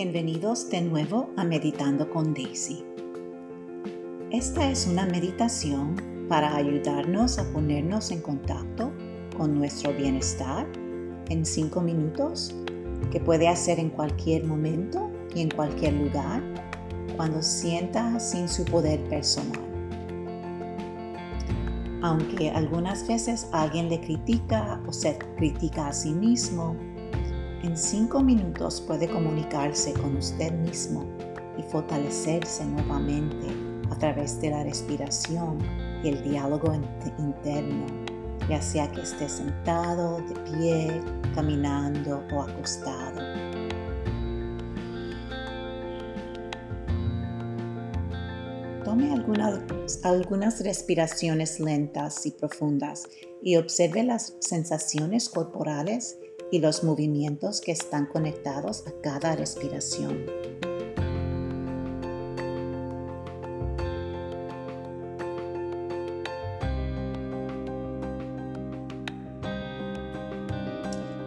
Bienvenidos de nuevo a Meditando con Daisy. Esta es una meditación para ayudarnos a ponernos en contacto con nuestro bienestar en cinco minutos que puede hacer en cualquier momento y en cualquier lugar cuando sienta sin su poder personal. Aunque algunas veces alguien le critica o se critica a sí mismo, en cinco minutos puede comunicarse con usted mismo y fortalecerse nuevamente a través de la respiración y el diálogo interno, ya sea que esté sentado, de pie, caminando o acostado. Tome algunas, algunas respiraciones lentas y profundas y observe las sensaciones corporales y los movimientos que están conectados a cada respiración.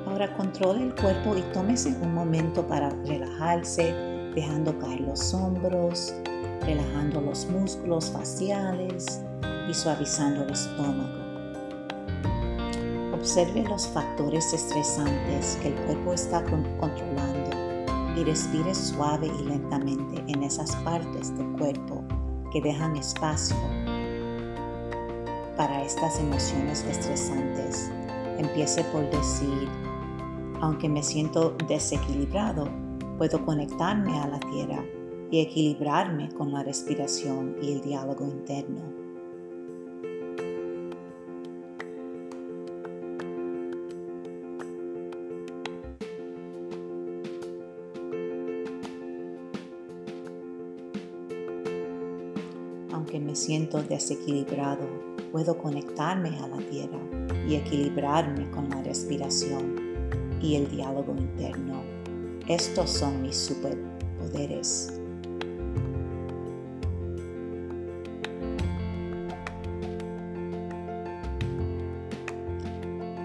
Ahora controle el cuerpo y tómese un momento para relajarse, dejando caer los hombros, relajando los músculos faciales y suavizando el estómago. Observe los factores estresantes que el cuerpo está controlando y respire suave y lentamente en esas partes del cuerpo que dejan espacio para estas emociones estresantes. Empiece por decir, aunque me siento desequilibrado, puedo conectarme a la tierra y equilibrarme con la respiración y el diálogo interno. Aunque me siento desequilibrado, puedo conectarme a la tierra y equilibrarme con la respiración y el diálogo interno. Estos son mis superpoderes.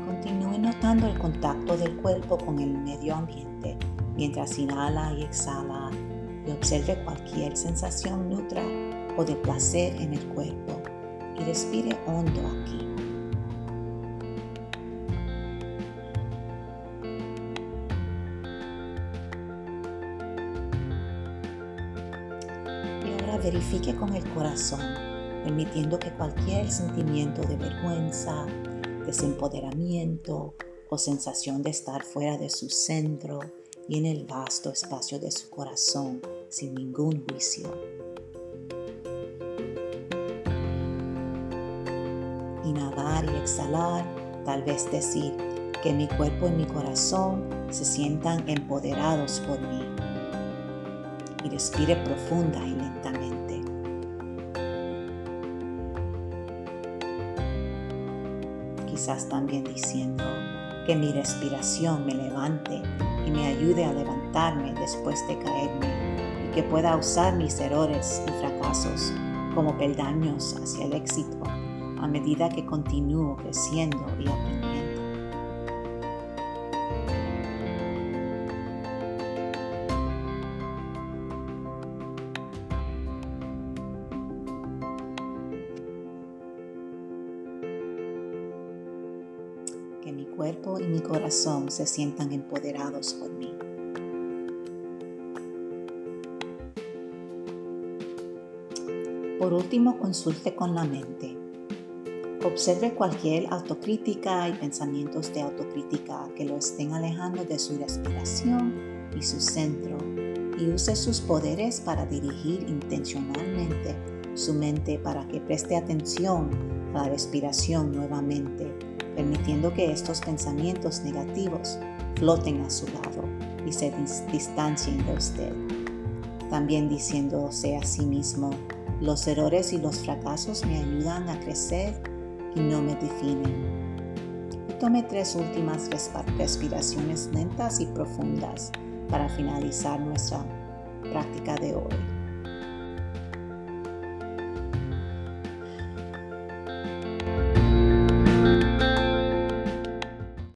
Continúe notando el contacto del cuerpo con el medio ambiente mientras inhala y exhala y observe cualquier sensación neutral o de placer en el cuerpo y respire hondo aquí. Y ahora verifique con el corazón, permitiendo que cualquier sentimiento de vergüenza, desempoderamiento o sensación de estar fuera de su centro y en el vasto espacio de su corazón sin ningún juicio inhalar y exhalar, tal vez decir que mi cuerpo y mi corazón se sientan empoderados por mí. Y respire profunda y lentamente. Quizás también diciendo que mi respiración me levante y me ayude a levantarme después de caerme y que pueda usar mis errores y fracasos como peldaños hacia el éxito a medida que continúo creciendo y aprendiendo. Que mi cuerpo y mi corazón se sientan empoderados por mí. Por último, consulte con la mente Observe cualquier autocrítica y pensamientos de autocrítica que lo estén alejando de su respiración y su centro y use sus poderes para dirigir intencionalmente su mente para que preste atención a la respiración nuevamente, permitiendo que estos pensamientos negativos floten a su lado y se distancien de usted. También diciéndose a sí mismo, los errores y los fracasos me ayudan a crecer y no me definen. Tome tres últimas respiraciones lentas y profundas para finalizar nuestra práctica de hoy.